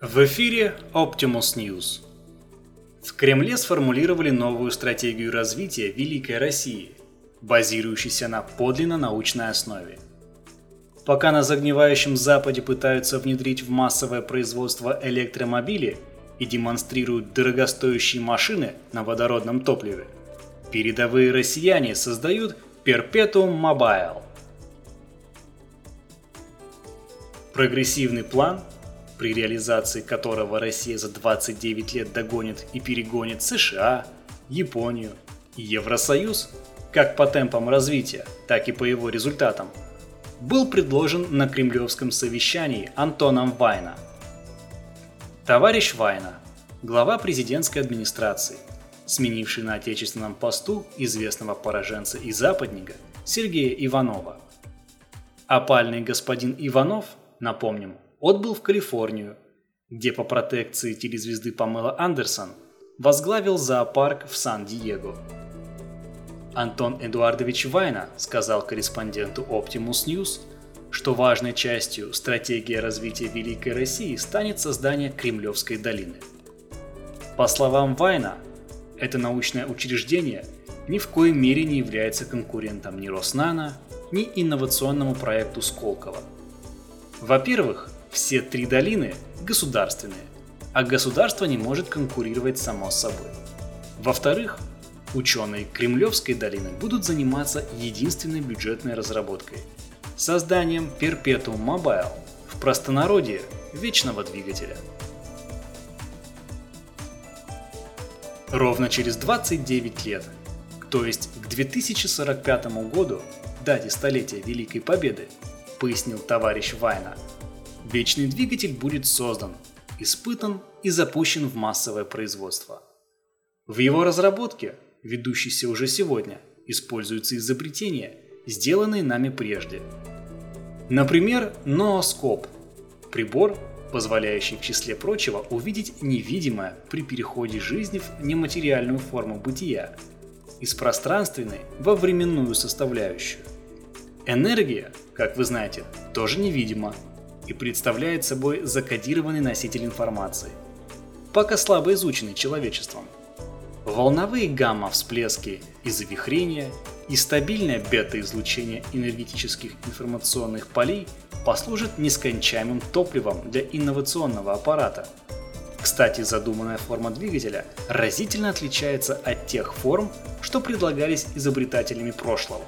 В эфире Optimus News. В Кремле сформулировали новую стратегию развития Великой России, базирующейся на подлинно научной основе. Пока на загнивающем Западе пытаются внедрить в массовое производство электромобили и демонстрируют дорогостоящие машины на водородном топливе, передовые россияне создают Perpetuum Mobile. Прогрессивный план – при реализации которого Россия за 29 лет догонит и перегонит США, Японию и Евросоюз, как по темпам развития, так и по его результатам, был предложен на кремлевском совещании Антоном Вайна. Товарищ Вайна, глава президентской администрации, сменивший на отечественном посту известного пораженца и западника Сергея Иванова. Опальный господин Иванов, напомним, отбыл в Калифорнию, где по протекции телезвезды Памела Андерсон возглавил зоопарк в Сан-Диего. Антон Эдуардович Вайна сказал корреспонденту Optimus News, что важной частью стратегии развития Великой России станет создание Кремлевской долины. По словам Вайна, это научное учреждение ни в коей мере не является конкурентом ни Роснана, ни инновационному проекту Сколково. Во-первых, все три долины государственные, а государство не может конкурировать само с собой. Во-вторых, ученые Кремлевской долины будут заниматься единственной бюджетной разработкой – созданием Perpetuum Mobile, в простонародье – вечного двигателя. Ровно через 29 лет, то есть к 2045 году, дате столетия Великой Победы, пояснил товарищ Вайна – Вечный двигатель будет создан, испытан и запущен в массовое производство. В его разработке, ведущейся уже сегодня, используются изобретения, сделанные нами прежде. Например, нооскоп – прибор, позволяющий в числе прочего увидеть невидимое при переходе жизни в нематериальную форму бытия из пространственной во временную составляющую. Энергия, как вы знаете, тоже невидима – и представляет собой закодированный носитель информации, пока слабо изученный человечеством. Волновые гамма-всплески и завихрения и стабильное бета-излучение энергетических информационных полей послужат нескончаемым топливом для инновационного аппарата. Кстати, задуманная форма двигателя разительно отличается от тех форм, что предлагались изобретателями прошлого.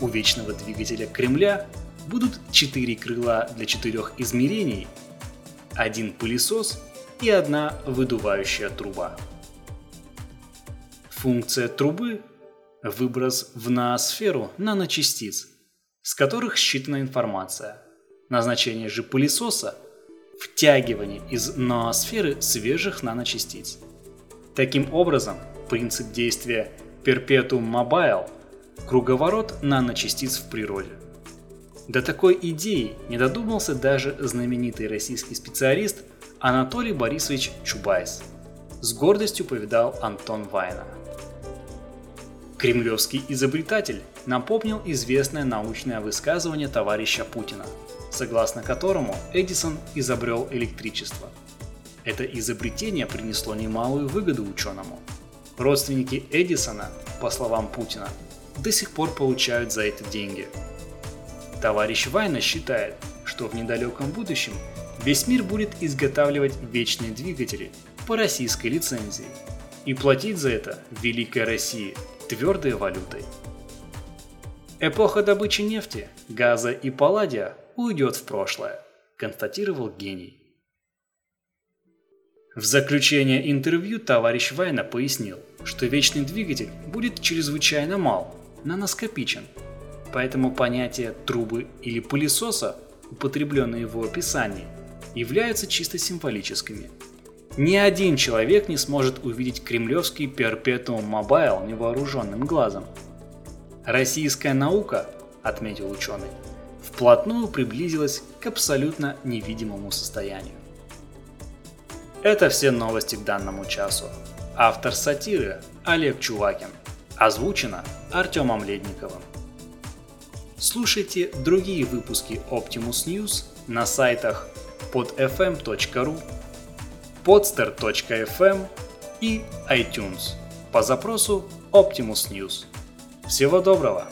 У вечного двигателя Кремля будут четыре крыла для четырех измерений, один пылесос и одна выдувающая труба. Функция трубы – выброс в ноосферу наночастиц, с которых считана информация. Назначение же пылесоса – втягивание из ноосферы свежих наночастиц. Таким образом, принцип действия Perpetuum Mobile – круговорот наночастиц в природе. До такой идеи не додумался даже знаменитый российский специалист Анатолий Борисович Чубайс. С гордостью повидал Антон Вайна. Кремлевский изобретатель напомнил известное научное высказывание товарища Путина, согласно которому Эдисон изобрел электричество. Это изобретение принесло немалую выгоду ученому. Родственники Эдисона, по словам Путина, до сих пор получают за это деньги – Товарищ Вайна считает, что в недалеком будущем весь мир будет изготавливать вечные двигатели по российской лицензии и платить за это Великой России твердой валютой. Эпоха добычи нефти, газа и палладия уйдет в прошлое, констатировал гений. В заключение интервью товарищ Вайна пояснил, что вечный двигатель будет чрезвычайно мал, наноскопичен – Поэтому понятия трубы или пылесоса, употребленные в его описании, являются чисто символическими. Ни один человек не сможет увидеть кремлевский Perpetuum Mobile невооруженным глазом. Российская наука, отметил ученый, вплотную приблизилась к абсолютно невидимому состоянию. Это все новости к данному часу. Автор сатиры Олег Чувакин. Озвучено Артемом Ледниковым. Слушайте другие выпуски Optimus News на сайтах podfm.ru, podster.fm и iTunes по запросу Optimus News. Всего доброго!